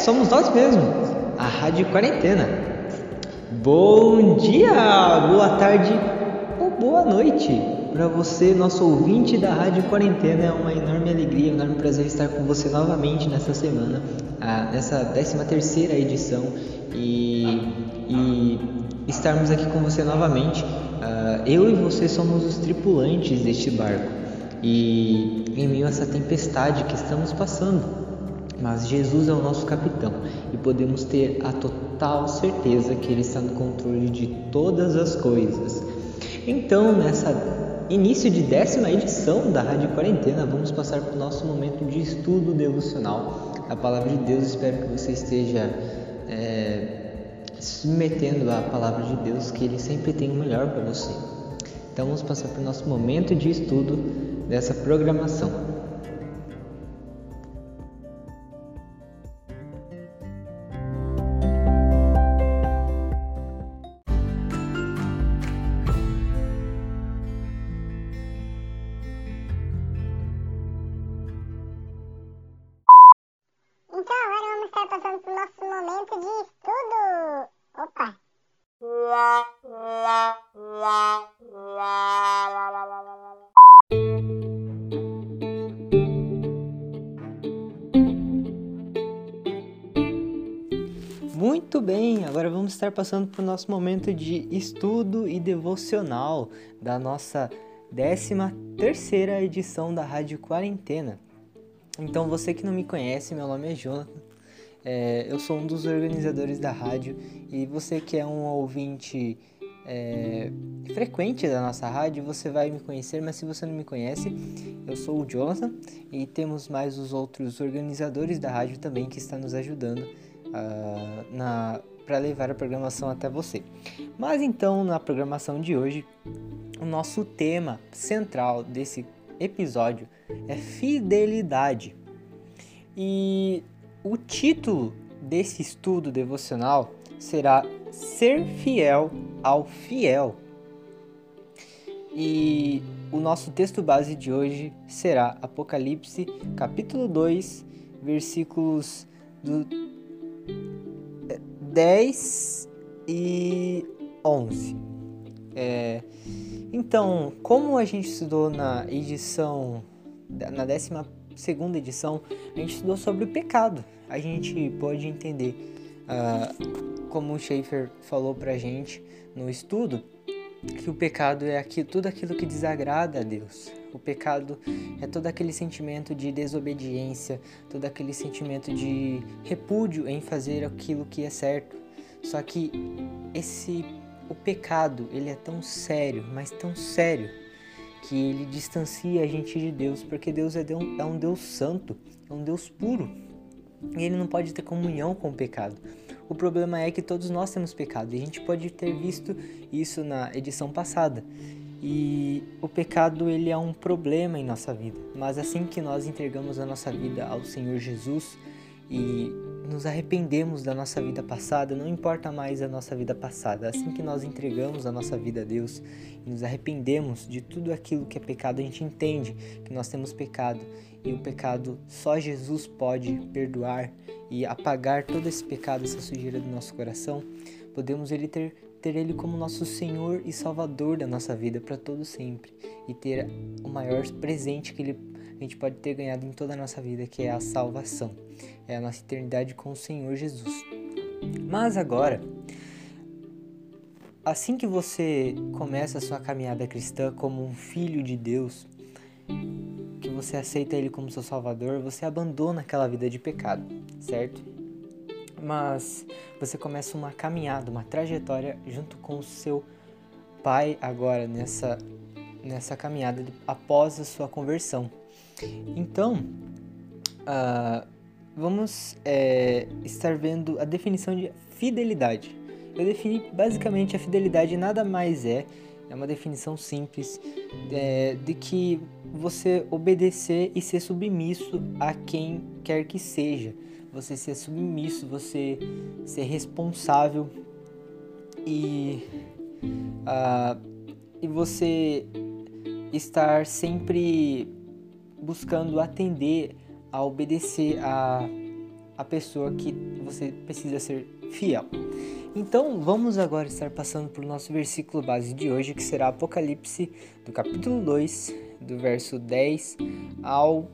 somos nós mesmos. A Rádio Quarentena. Bom dia, boa tarde ou boa noite para você, nosso ouvinte da Rádio Quarentena. É uma enorme alegria, um enorme prazer estar com você novamente nessa semana, nessa décima terceira edição e, e estarmos aqui com você novamente. Uh, eu e você somos os tripulantes deste barco e em meio a essa tempestade que estamos passando, mas Jesus é o nosso capitão e podemos ter a total certeza que Ele está no controle de todas as coisas. Então, nessa início de décima edição da Rádio Quarentena, vamos passar para o nosso momento de estudo devocional. A palavra de Deus, espero que você esteja é, submetendo à palavra de Deus, que Ele sempre tem o melhor para você. Então vamos passar para o nosso momento de estudo dessa programação. Muito bem, agora vamos estar passando para o nosso momento de estudo e devocional da nossa 13 terceira edição da Rádio Quarentena. Então, você que não me conhece, meu nome é Jonathan, é, eu sou um dos organizadores da rádio e você que é um ouvinte é, frequente da nossa rádio, você vai me conhecer, mas se você não me conhece, eu sou o Jonathan e temos mais os outros organizadores da rádio também que estão nos ajudando uh, na para levar a programação até você. Mas então, na programação de hoje, o nosso tema central desse episódio é fidelidade. E o título desse estudo devocional será Ser Fiel ao Fiel. E o nosso texto base de hoje será Apocalipse, capítulo 2, versículos do 10 e 11. É, então, como a gente estudou na edição, na 12 segunda edição, a gente estudou sobre o pecado. A gente pode entender, uh, como o Schaefer falou pra gente no estudo, que o pecado é aqui, tudo aquilo que desagrada a Deus. O pecado é todo aquele sentimento de desobediência, todo aquele sentimento de repúdio em fazer aquilo que é certo. Só que esse o pecado, ele é tão sério, mas tão sério, que ele distancia a gente de Deus, porque Deus é um, é um Deus santo, é um Deus puro. E ele não pode ter comunhão com o pecado. O problema é que todos nós temos pecado, e a gente pode ter visto isso na edição passada. E o pecado ele é um problema em nossa vida, mas assim que nós entregamos a nossa vida ao Senhor Jesus e nos arrependemos da nossa vida passada, não importa mais a nossa vida passada. Assim que nós entregamos a nossa vida a Deus e nos arrependemos de tudo aquilo que é pecado, a gente entende que nós temos pecado e o pecado só Jesus pode perdoar e apagar todo esse pecado, essa sujeira do nosso coração. Podemos ele ter ter Ele como nosso Senhor e Salvador da nossa vida para todo sempre e ter o maior presente que Ele, a gente pode ter ganhado em toda a nossa vida, que é a salvação, é a nossa eternidade com o Senhor Jesus. Mas agora, assim que você começa a sua caminhada cristã como um filho de Deus, que você aceita Ele como seu Salvador, você abandona aquela vida de pecado, certo? Mas você começa uma caminhada, uma trajetória junto com o seu pai agora nessa nessa caminhada após a sua conversão. Então, uh, vamos é, estar vendo a definição de fidelidade. Eu defini basicamente a fidelidade nada mais é é uma definição simples é, de que você obedecer e ser submisso a quem quer que seja você ser submisso, você ser responsável e uh, e você estar sempre buscando atender a obedecer a, a pessoa que você precisa ser fiel. Então vamos agora estar passando para o nosso versículo base de hoje, que será Apocalipse, do capítulo 2, do verso 10 ao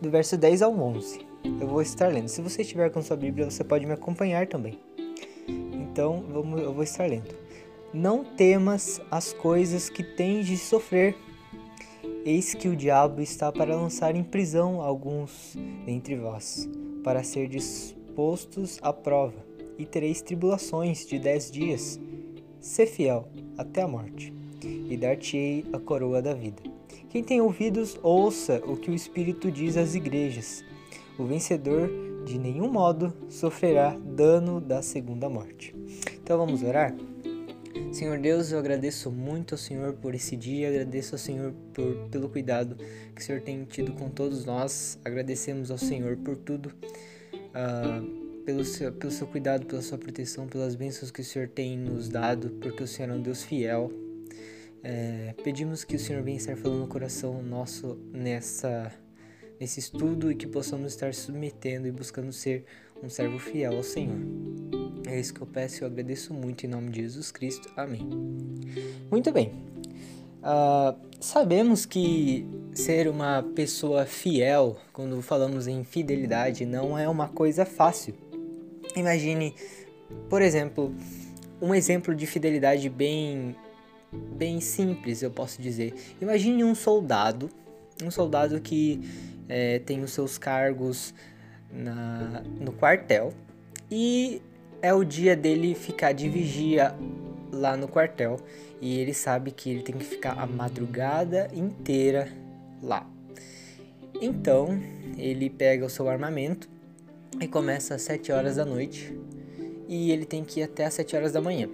do verso 10 ao 11. Eu vou estar lendo. Se você estiver com sua Bíblia, você pode me acompanhar também. Então, vamos, eu vou estar lendo. Não temas as coisas que tens de sofrer. Eis que o diabo está para lançar em prisão alguns dentre vós, para ser dispostos à prova, e tereis tribulações de dez dias. Sê fiel até a morte, e dar-te-ei a coroa da vida. Quem tem ouvidos, ouça o que o Espírito diz às igrejas. O vencedor de nenhum modo sofrerá dano da segunda morte. Então vamos orar? Senhor Deus, eu agradeço muito ao Senhor por esse dia, agradeço ao Senhor por, pelo cuidado que o Senhor tem tido com todos nós, agradecemos ao Senhor por tudo, uh, pelo, seu, pelo seu cuidado, pela sua proteção, pelas bênçãos que o Senhor tem nos dado, porque o Senhor é um Deus fiel. É, pedimos que o Senhor venha estar falando no coração nosso nessa, nesse estudo e que possamos estar submetendo e buscando ser um servo fiel ao Senhor. É isso que eu peço e eu agradeço muito em nome de Jesus Cristo. Amém. Muito bem. Uh, sabemos que ser uma pessoa fiel, quando falamos em fidelidade, não é uma coisa fácil. Imagine, por exemplo, um exemplo de fidelidade bem, bem simples, eu posso dizer. Imagine um soldado, um soldado que é, tem os seus cargos na, no quartel e é o dia dele ficar de vigia lá no quartel e ele sabe que ele tem que ficar a madrugada inteira lá. Então ele pega o seu armamento e começa às 7 horas da noite e ele tem que ir até às 7 horas da manhã,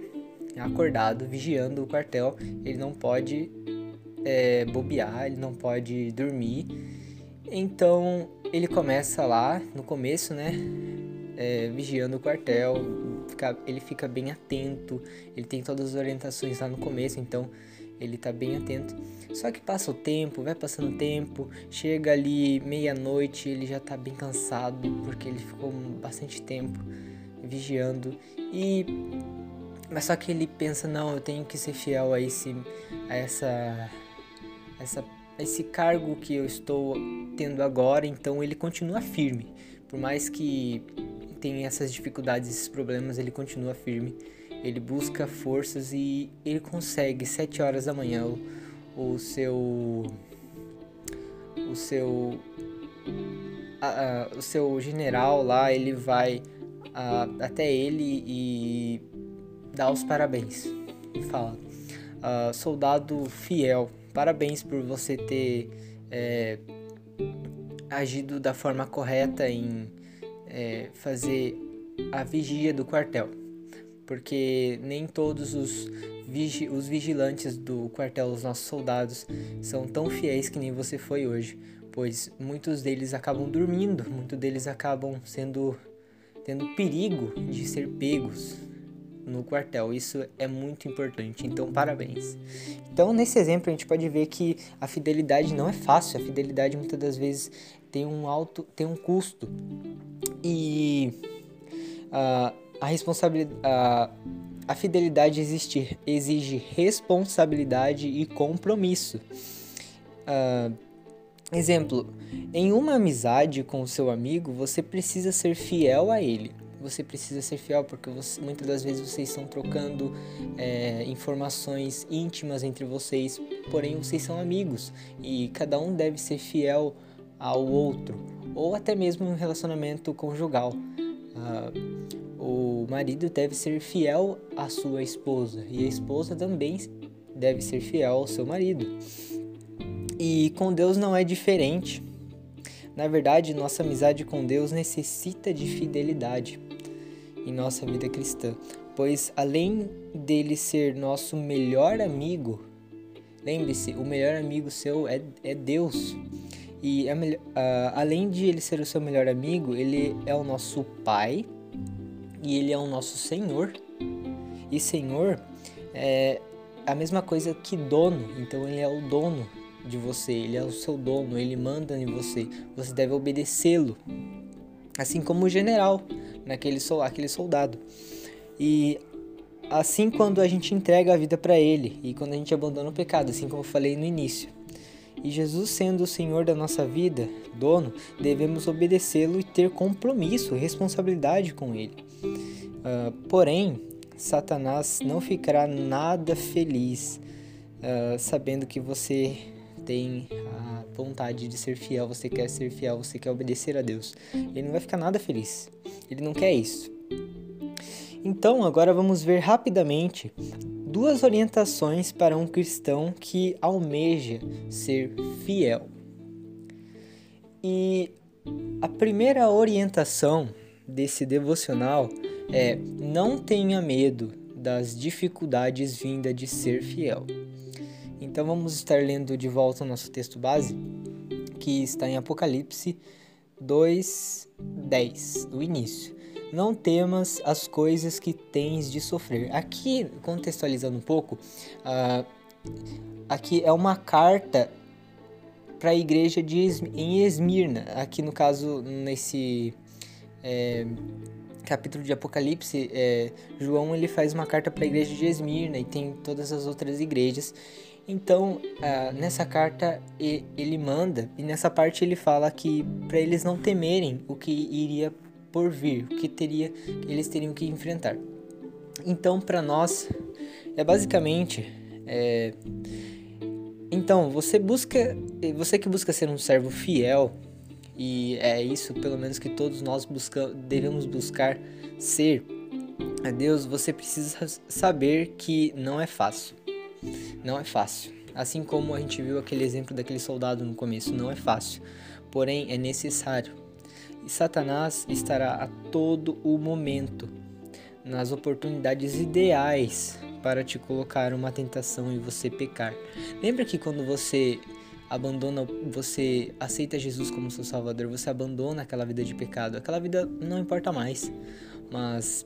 acordado, vigiando o quartel. Ele não pode é, bobear, ele não pode dormir. Então ele começa lá no começo, né? É, vigiando o quartel, fica, ele fica bem atento, ele tem todas as orientações lá no começo, então ele tá bem atento. Só que passa o tempo, vai passando o tempo, chega ali meia-noite, ele já tá bem cansado, porque ele ficou bastante tempo vigiando e mas só que ele pensa, não, eu tenho que ser fiel a esse a essa essa esse cargo que eu estou tendo agora, então ele continua firme. Por mais que tenha essas dificuldades, esses problemas, ele continua firme. Ele busca forças e ele consegue, sete horas da manhã, o, o seu. O seu. A, a, o seu general lá, ele vai a, até ele e dá os parabéns. E fala: ah, Soldado fiel, Parabéns por você ter é, agido da forma correta em é, fazer a vigia do quartel, porque nem todos os, vigi os vigilantes do quartel, os nossos soldados, são tão fiéis que nem você foi hoje, pois muitos deles acabam dormindo, muitos deles acabam sendo tendo perigo de ser pegos no quartel. Isso é muito importante. Então, parabéns. Então, nesse exemplo, a gente pode ver que a fidelidade não é fácil. A fidelidade muitas das vezes tem um alto, tem um custo. E uh, a responsabilidade, uh, a fidelidade existe, exige responsabilidade e compromisso. Uh, exemplo, em uma amizade com o seu amigo, você precisa ser fiel a ele você precisa ser fiel, porque você, muitas das vezes vocês estão trocando é, informações íntimas entre vocês, porém vocês são amigos e cada um deve ser fiel ao outro, ou até mesmo em um relacionamento conjugal. Ah, o marido deve ser fiel à sua esposa e a esposa também deve ser fiel ao seu marido. E com Deus não é diferente. Na verdade, nossa amizade com Deus necessita de fidelidade em nossa vida cristã, pois além dele ser nosso melhor amigo, lembre-se, o melhor amigo seu é, é Deus. E a, a, além de ele ser o seu melhor amigo, ele é o nosso Pai e ele é o nosso Senhor. E Senhor, é, a mesma coisa que dono, então ele é o dono de você, ele é o seu dono, ele manda em você, você deve obedecê-lo. Assim como o general, naquele aquele soldado. E assim quando a gente entrega a vida para ele e quando a gente abandona o pecado, assim como eu falei no início. E Jesus sendo o Senhor da nossa vida, dono, devemos obedecê-lo e ter compromisso, responsabilidade com ele. Uh, porém, Satanás não ficará nada feliz uh, sabendo que você tem a vontade de ser fiel, você quer ser fiel, você quer obedecer a Deus. Ele não vai ficar nada feliz. Ele não quer isso. Então, agora vamos ver rapidamente duas orientações para um cristão que almeja ser fiel. E a primeira orientação desse devocional é: não tenha medo das dificuldades vindas de ser fiel. Então vamos estar lendo de volta o nosso texto base, que está em Apocalipse 2:10, do início. Não temas as coisas que tens de sofrer. Aqui, contextualizando um pouco, uh, aqui é uma carta para a igreja de em Esmirna. Aqui no caso, nesse é, capítulo de Apocalipse, é, João ele faz uma carta para a igreja de Esmirna e tem todas as outras igrejas. Então, uh, nessa carta ele manda e nessa parte ele fala que para eles não temerem o que iria por vir, o que teria eles teriam que enfrentar. Então, para nós é basicamente é... então você busca você que busca ser um servo fiel e é isso pelo menos que todos nós busca, devemos buscar ser a Deus. Você precisa saber que não é fácil não é fácil. Assim como a gente viu aquele exemplo daquele soldado no começo, não é fácil, porém é necessário. E Satanás estará a todo o momento nas oportunidades ideais para te colocar uma tentação e você pecar. Lembra que quando você abandona, você aceita Jesus como seu salvador, você abandona aquela vida de pecado. Aquela vida não importa mais. Mas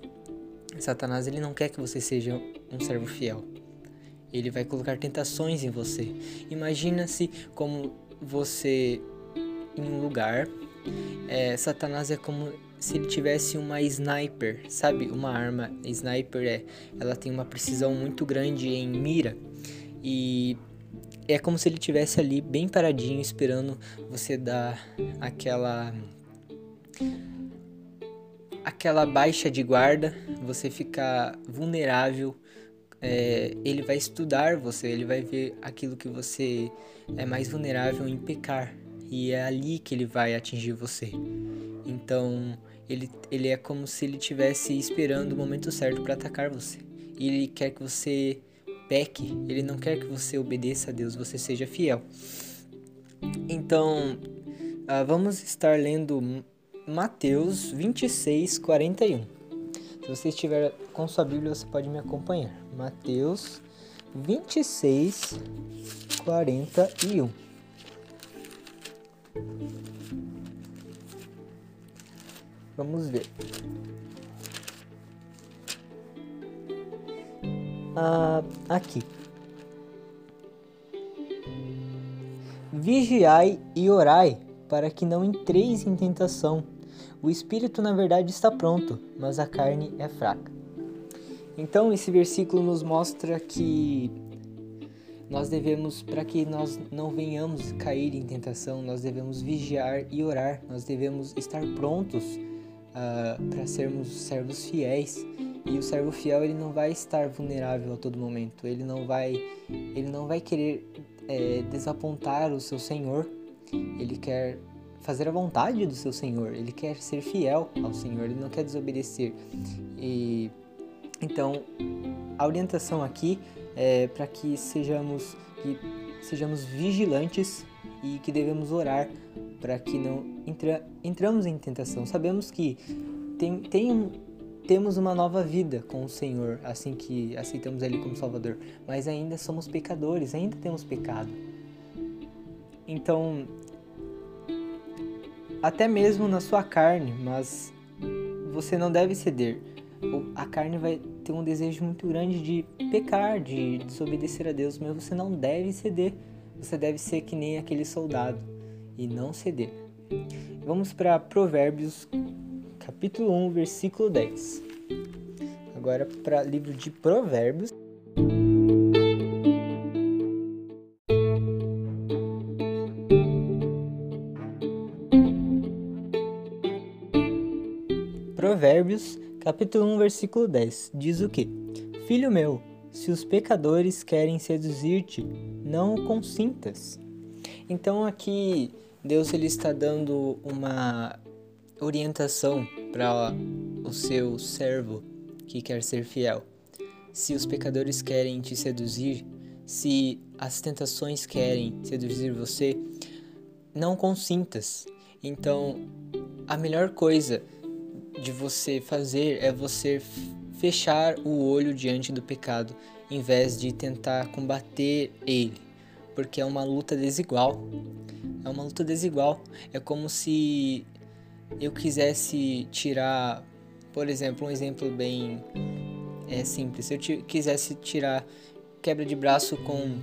Satanás ele não quer que você seja um servo fiel. Ele vai colocar tentações em você. Imagina-se como você em um lugar. É, Satanás é como se ele tivesse uma sniper, sabe? Uma arma sniper é, ela tem uma precisão muito grande em mira e é como se ele tivesse ali bem paradinho esperando você dar aquela aquela baixa de guarda, você ficar vulnerável é, ele vai estudar você, ele vai ver aquilo que você é mais vulnerável em pecar. E é ali que ele vai atingir você. Então, ele, ele é como se ele estivesse esperando o momento certo para atacar você. E ele quer que você peque, ele não quer que você obedeça a Deus, você seja fiel. Então, uh, vamos estar lendo Mateus 26, 41. Se você estiver com sua Bíblia, você pode me acompanhar. Mateus 26, 41. Vamos ver. Ah, aqui. Vigiai e orai, para que não entreis em tentação. O espírito, na verdade, está pronto, mas a carne é fraca. Então, esse versículo nos mostra que nós devemos, para que nós não venhamos cair em tentação, nós devemos vigiar e orar, nós devemos estar prontos uh, para sermos servos fiéis. E o servo fiel ele não vai estar vulnerável a todo momento, ele não vai, ele não vai querer é, desapontar o seu Senhor, ele quer fazer a vontade do seu Senhor, ele quer ser fiel ao Senhor, ele não quer desobedecer. E então, a orientação aqui é para que sejamos que sejamos vigilantes e que devemos orar para que não entra, entramos em tentação. Sabemos que tem, tem temos uma nova vida com o Senhor assim que aceitamos Ele como Salvador, mas ainda somos pecadores, ainda temos pecado. Então, até mesmo na sua carne, mas você não deve ceder. A carne vai ter um desejo muito grande de pecar, de desobedecer a Deus, mas você não deve ceder. Você deve ser que nem aquele soldado e não ceder. Vamos para Provérbios, capítulo 1, versículo 10. Agora para livro de Provérbios. Provérbios, capítulo 1, versículo 10, diz o que? Filho meu, se os pecadores querem seduzir-te, não o consintas. Então aqui Deus ele está dando uma orientação para o seu servo que quer ser fiel. Se os pecadores querem te seduzir, se as tentações querem seduzir você, não consintas. Então, a melhor coisa de você fazer é você fechar o olho diante do pecado, em vez de tentar combater ele, porque é uma luta desigual. É uma luta desigual. É como se eu quisesse tirar, por exemplo, um exemplo bem é, simples. Se eu quisesse tirar quebra de braço com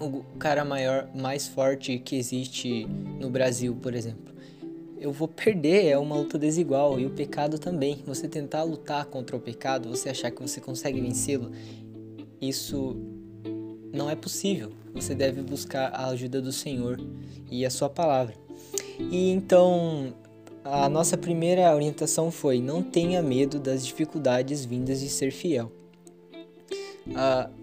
o cara maior, mais forte que existe no Brasil, por exemplo. Eu vou perder, é uma luta desigual. E o pecado também. Você tentar lutar contra o pecado, você achar que você consegue vencê-lo, isso não é possível. Você deve buscar a ajuda do Senhor e a sua palavra. E então, a nossa primeira orientação foi: não tenha medo das dificuldades vindas de ser fiel.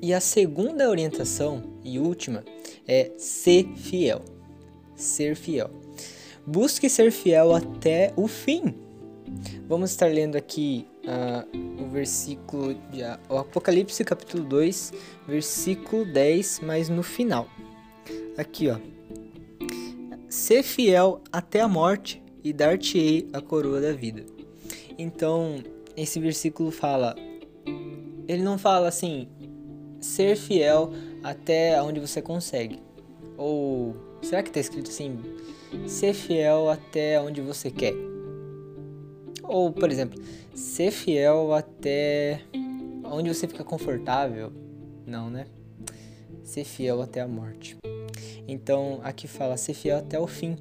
E a segunda orientação e última é ser fiel. Ser fiel. Busque ser fiel até o fim. Vamos estar lendo aqui uh, o versículo, de, uh, o Apocalipse capítulo 2, versículo 10, mas no final. Aqui, ó. Ser fiel até a morte e dar-te-ei a coroa da vida. Então, esse versículo fala, ele não fala assim, ser fiel até onde você consegue. Ou será que está escrito assim, ser fiel até onde você quer? Ou, por exemplo, ser fiel até onde você fica confortável? Não, né? Ser fiel até a morte. Então, aqui fala ser fiel até o fim.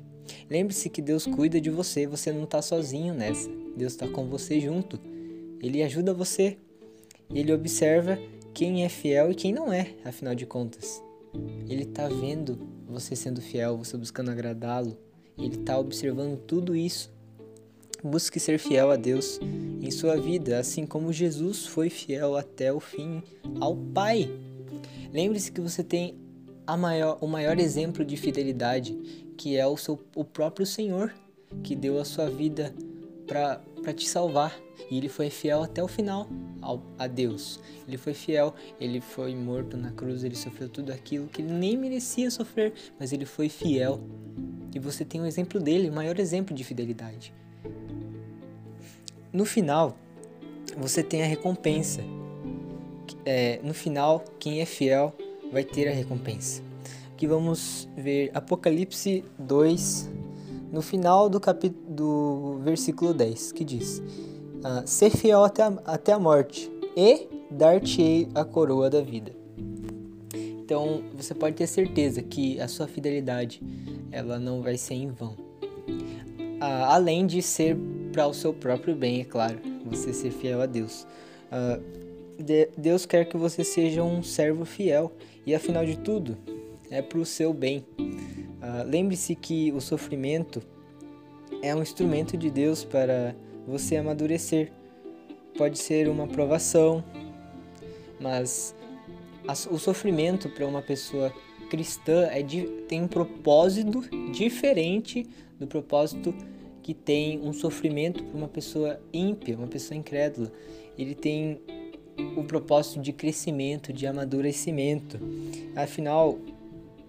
Lembre-se que Deus cuida de você, você não está sozinho nessa. Deus está com você junto. Ele ajuda você. Ele observa quem é fiel e quem não é, afinal de contas. Ele está vendo você sendo fiel, você buscando agradá-lo. Ele está observando tudo isso. Busque ser fiel a Deus em sua vida, assim como Jesus foi fiel até o fim ao Pai. Lembre-se que você tem maior, o maior exemplo de fidelidade, que é o, seu, o próprio Senhor, que deu a sua vida para te salvar. E ele foi fiel até o final ao, a Deus. Ele foi fiel, ele foi morto na cruz, ele sofreu tudo aquilo que ele nem merecia sofrer, mas ele foi fiel. E você tem o um exemplo dele, o maior exemplo de fidelidade. No final, você tem a recompensa. É, no final, quem é fiel vai ter a recompensa. Aqui vamos ver Apocalipse 2, no final do do versículo 10, que diz: ah, Ser fiel até a, até a morte, e dar-te-ei a coroa da vida. Então você pode ter certeza que a sua fidelidade ela não vai ser em vão. Ah, além de ser para o seu próprio bem, é claro, você ser fiel a Deus. Ah, de, Deus quer que você seja um servo fiel e afinal de tudo, é para o seu bem. Uh, Lembre-se que o sofrimento é um instrumento de Deus para você amadurecer. Pode ser uma provação, mas o sofrimento para uma pessoa cristã é de, tem um propósito diferente do propósito que tem um sofrimento para uma pessoa ímpia, uma pessoa incrédula. Ele tem o propósito de crescimento, de amadurecimento. Afinal,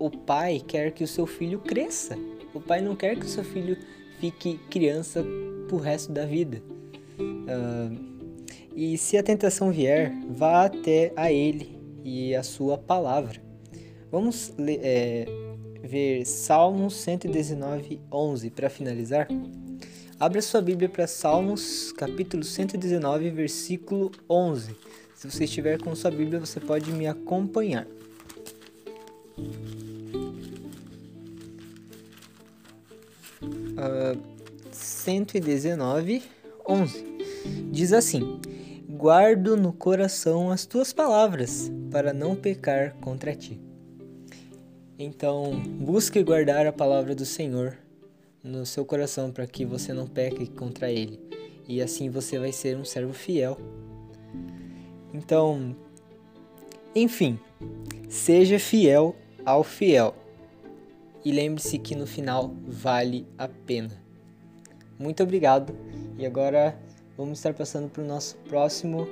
o pai quer que o seu filho cresça. O pai não quer que o seu filho fique criança pro resto da vida. Uh, e se a tentação vier, vá até a ele e a sua palavra. Vamos é, ver Salmos 119, 11 para finalizar. Abra sua Bíblia para Salmos, capítulo 119, versículo 11. Se você estiver com sua Bíblia, você pode me acompanhar. Uh, 119, 11 diz assim: Guardo no coração as tuas palavras, para não pecar contra ti. Então, busque guardar a palavra do Senhor no seu coração para que você não peque contra ele. E assim você vai ser um servo fiel. Então, enfim, seja fiel ao fiel. E lembre-se que no final vale a pena. Muito obrigado. E agora vamos estar passando para o nosso próximo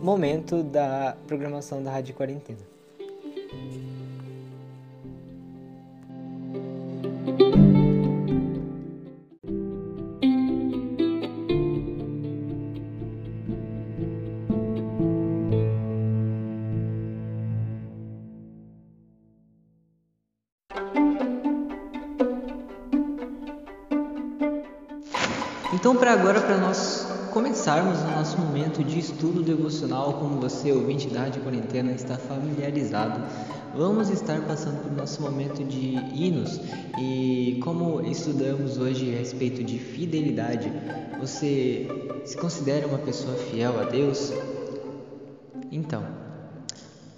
momento da programação da Rádio Quarentena. Momento de estudo devocional, como você, ouvinte da Rádio Quarentena, está familiarizado, vamos estar passando por nosso momento de hinos e como estudamos hoje a respeito de fidelidade, você se considera uma pessoa fiel a Deus? Então,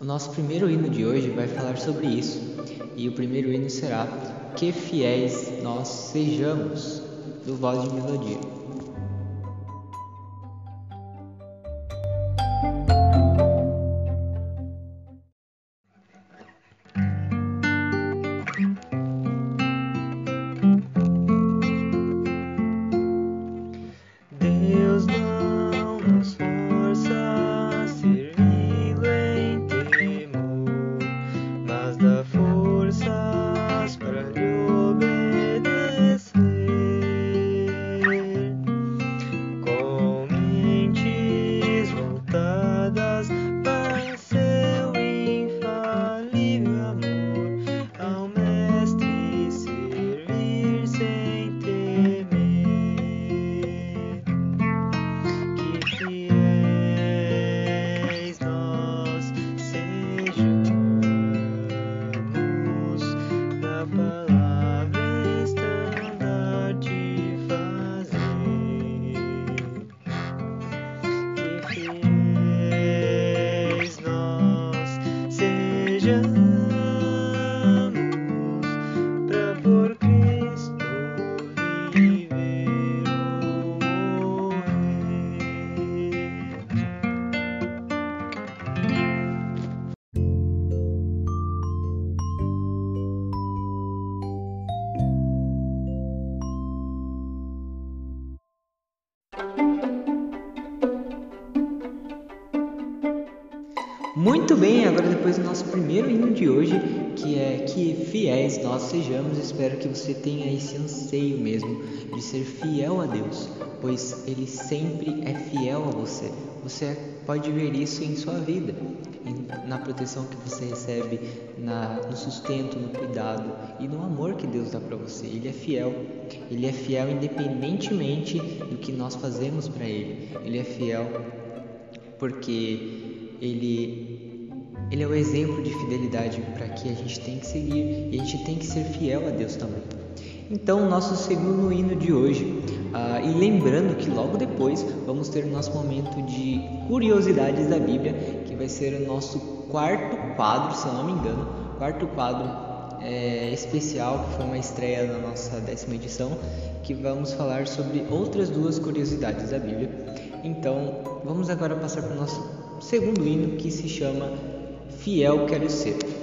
o nosso primeiro hino de hoje vai falar sobre isso e o primeiro hino será Que fiéis nós sejamos, do Voz de Melodia. Sejamos, espero que você tenha esse anseio mesmo de ser fiel a Deus, pois Ele sempre é fiel a você. Você pode ver isso em sua vida, na proteção que você recebe, na, no sustento, no cuidado e no amor que Deus dá para você. Ele é fiel, Ele é fiel independentemente do que nós fazemos para Ele. Ele é fiel porque Ele ele é o exemplo de fidelidade para que a gente tem que seguir e a gente tem que ser fiel a Deus também. Então, nosso segundo hino de hoje, ah, e lembrando que logo depois vamos ter o nosso momento de curiosidades da Bíblia, que vai ser o nosso quarto quadro, se eu não me engano, quarto quadro é, especial, que foi uma estreia na nossa décima edição, que vamos falar sobre outras duas curiosidades da Bíblia. Então, vamos agora passar para o nosso segundo hino, que se chama fiel quero ser.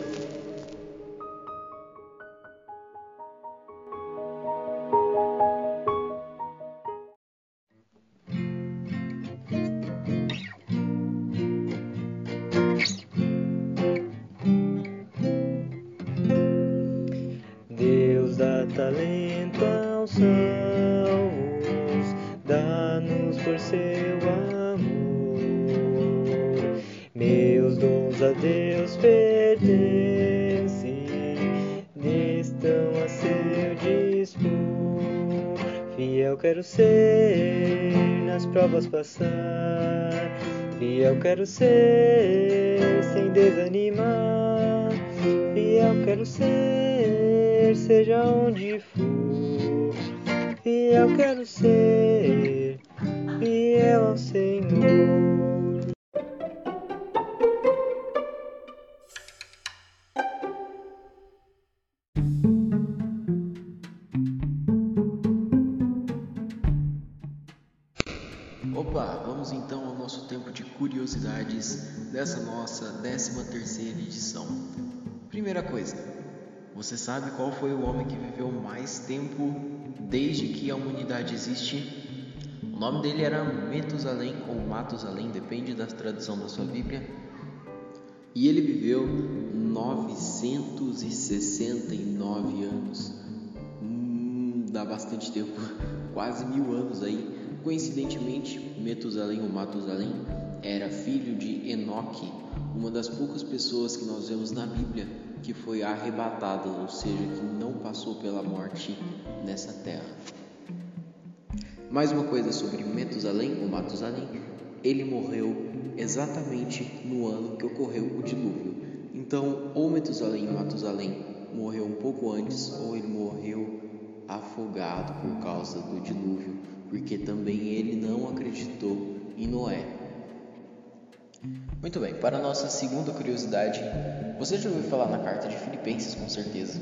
Quero ser, nas provas passar, Fiel quero ser, sem desanimar. Fiel quero ser, seja onde for. Fiel quero ser, coisa, você sabe qual foi o homem que viveu mais tempo desde que a humanidade existe? O nome dele era Metusalém ou Matusalém, depende da tradução da sua Bíblia. E ele viveu 969 anos. Hum, dá bastante tempo, quase mil anos aí. Coincidentemente, Metusalém ou Matusalém era filho de Enoque, uma das poucas pessoas que nós vemos na Bíblia que foi arrebatada, ou seja, que não passou pela morte nessa terra. Mais uma coisa sobre Metusalém ou Matusalém, ele morreu exatamente no ano que ocorreu o dilúvio. Então, ou Metusalém Matusalém morreu um pouco antes, ou ele morreu afogado por causa do dilúvio, porque também ele não acreditou em Noé. Muito bem, para a nossa segunda curiosidade, você já ouviu falar na carta de Filipenses com certeza,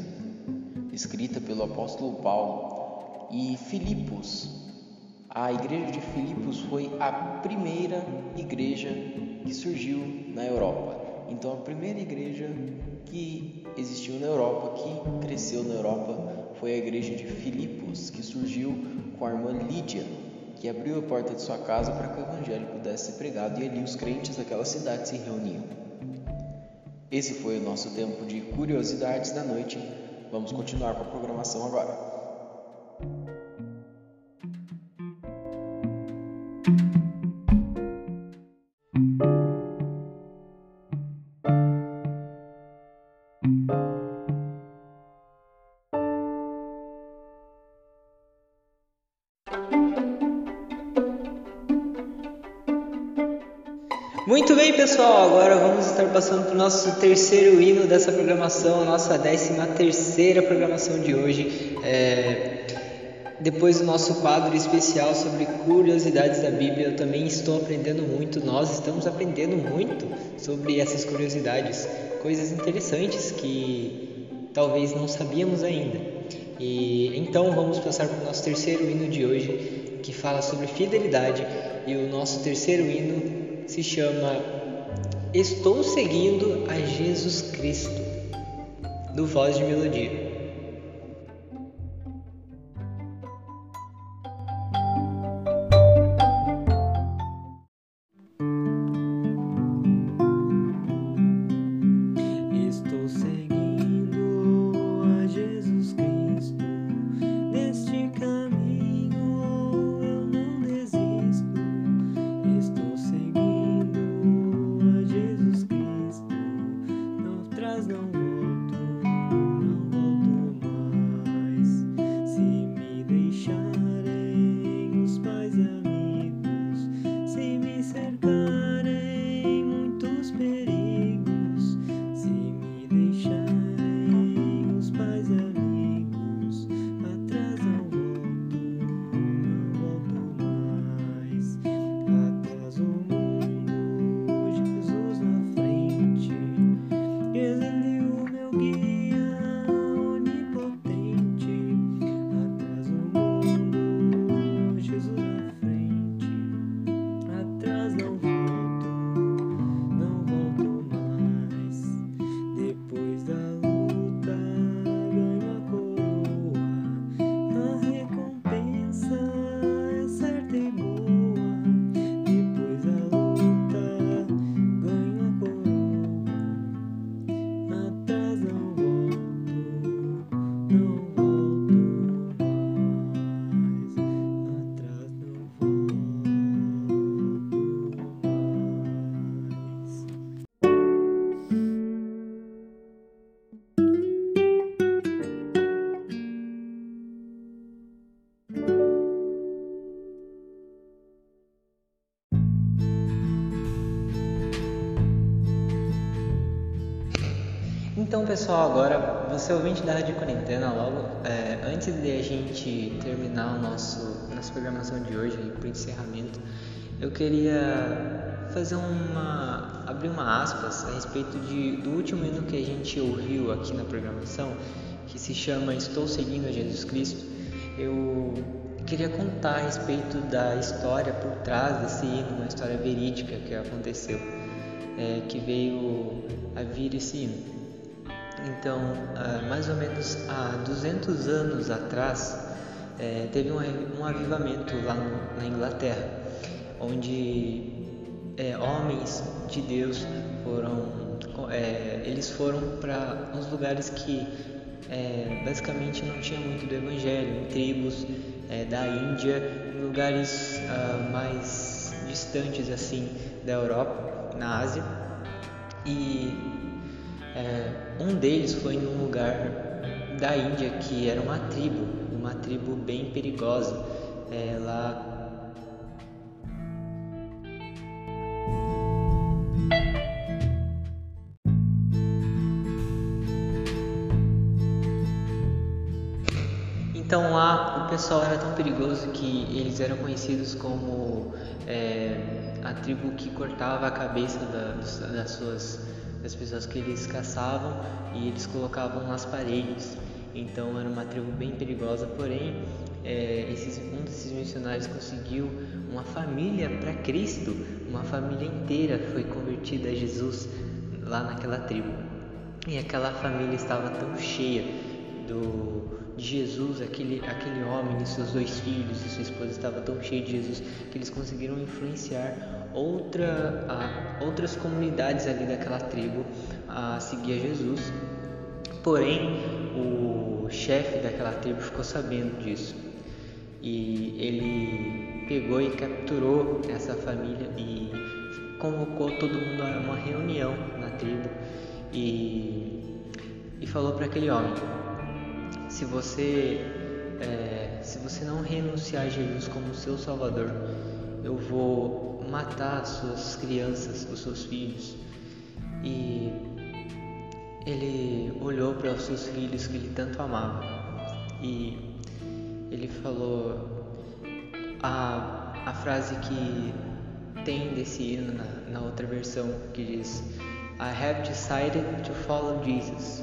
escrita pelo apóstolo Paulo. E Filipos, a igreja de Filipos foi a primeira igreja que surgiu na Europa. Então, a primeira igreja que existiu na Europa, que cresceu na Europa, foi a igreja de Filipos, que surgiu com a irmã Lídia, que abriu a porta de sua casa para que o evangelho pudesse ser pregado e ali os crentes daquela cidade se reuniam. Esse foi o nosso tempo de curiosidades da noite. Vamos continuar com a programação agora. Nosso terceiro hino dessa programação, a nossa décima terceira programação de hoje. É, Depois do nosso quadro especial sobre curiosidades da Bíblia, eu também estou aprendendo muito. Nós estamos aprendendo muito sobre essas curiosidades, coisas interessantes que talvez não sabíamos ainda. E então vamos passar para o nosso terceiro hino de hoje, que fala sobre fidelidade. E o nosso terceiro hino se chama Estou seguindo a Jesus Cristo, do Voz de Melodia. Pessoal, agora você ouvinte da Rádio Quarentena, logo é, antes de a gente terminar o nosso nossa programação de hoje, para o encerramento, eu queria fazer uma abrir uma aspas a respeito de, do último hino que a gente ouviu aqui na programação, que se chama Estou seguindo a Jesus Cristo. Eu queria contar a respeito da história por trás desse hino, uma história verídica que aconteceu, é, que veio a vir esse hino. Então, mais ou menos há 200 anos atrás, é, teve um, avivamento lá na Inglaterra, onde é, homens de Deus foram, é, eles foram para uns lugares que basicamente não tinha muito do Evangelho, em tribos da Índia, em lugares uh, mais distantes assim da Europa, na Ásia, e é, um deles foi num lugar da Índia que era uma tribo, uma tribo bem perigosa. É, lá Então lá o pessoal era tão perigoso que eles eram conhecidos como é, a tribo que cortava a cabeça da, das suas das pessoas que eles caçavam e eles colocavam nas paredes. Então era uma tribo bem perigosa, porém é, esses, um desses missionários conseguiu uma família para Cristo, uma família inteira foi convertida a Jesus lá naquela tribo. E aquela família estava tão cheia do, de Jesus, aquele, aquele homem e seus dois filhos e sua esposa estava tão cheio de Jesus que eles conseguiram influenciar outra, a, outras comunidades ali daquela tribo a seguir a Jesus. Porém, o chefe daquela tribo ficou sabendo disso e ele pegou e capturou essa família e convocou todo mundo a uma reunião na tribo e, e falou para aquele homem: se você é, se você não renunciar a Jesus como seu Salvador, eu vou matar as suas crianças, os seus filhos. E ele olhou para os seus filhos que ele tanto amava e ele falou a, a frase que tem desse hino na, na outra versão que diz I have decided to follow Jesus.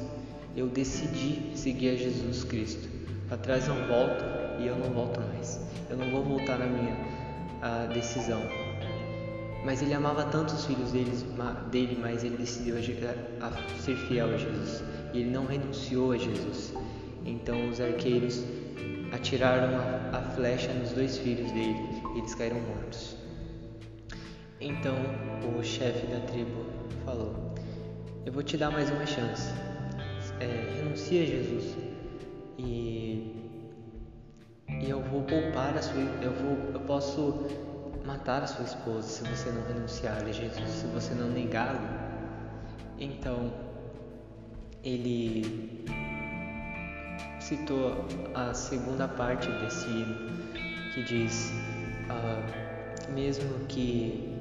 Eu decidi seguir a Jesus Cristo. Para trás não volto e eu não volto mais. Eu não vou voltar na minha a decisão. Mas ele amava tanto os filhos deles, dele, mas ele decidiu a, a ser fiel a Jesus. E ele não renunciou a Jesus. Então os arqueiros atiraram a, a flecha nos dois filhos dele e eles caíram mortos. Então o chefe da tribo falou: Eu vou te dar mais uma chance. É, renuncia a Jesus e e eu vou poupar a sua, eu vou, eu posso matar a sua esposa se você não renunciar a Jesus, se você não negá-lo. Então, ele citou a segunda parte desse hino que diz, uh, mesmo que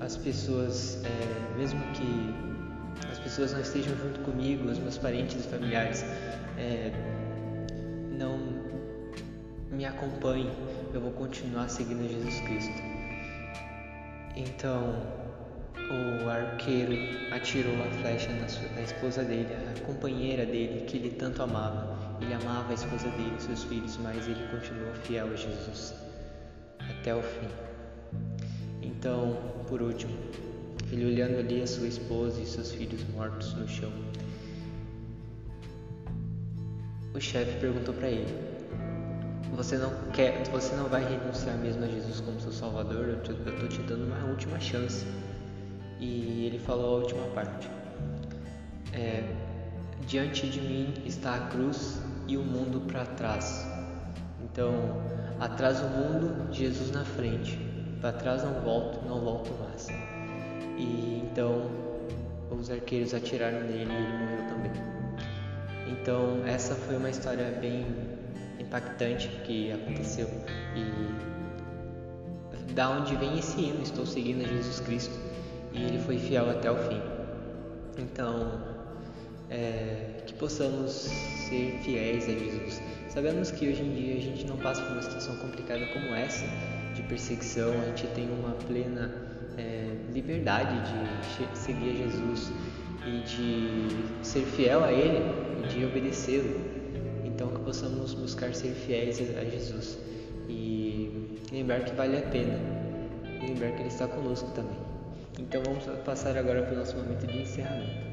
as pessoas, é, mesmo que as pessoas não estejam junto comigo, os meus parentes e familiares é, não me acompanhe, eu vou continuar seguindo Jesus Cristo. Então, o arqueiro atirou a flecha na, sua, na, esposa dele, a companheira dele, que ele tanto amava. Ele amava a esposa dele, seus filhos, mas ele continuou fiel a Jesus até o fim. Então, por último, ele olhando ali a sua esposa e seus filhos mortos no chão, o chefe perguntou para ele: você não quer, você não vai renunciar mesmo a Jesus como seu Salvador, eu estou te dando uma última chance. E ele falou a última parte. É, Diante de mim está a cruz e o mundo para trás. Então, atrás o mundo, Jesus na frente. Para trás não volto, não volto mais. E então os arqueiros atiraram nele e ele morreu também. Então, essa foi uma história bem impactante que aconteceu e da onde vem esse hino, estou seguindo Jesus Cristo e ele foi fiel até o fim. Então, é, que que possamos ser fiéis a Jesus. Sabemos que hoje em dia a gente não passa por uma situação complicada como essa, de perseguição, a gente tem uma plena é, liberdade de seguir a Jesus e de ser fiel a Ele e de obedecê-lo. Então que possamos buscar ser fiéis a Jesus e lembrar que vale a pena, lembrar que Ele está conosco também. Então vamos passar agora para o nosso momento de encerramento.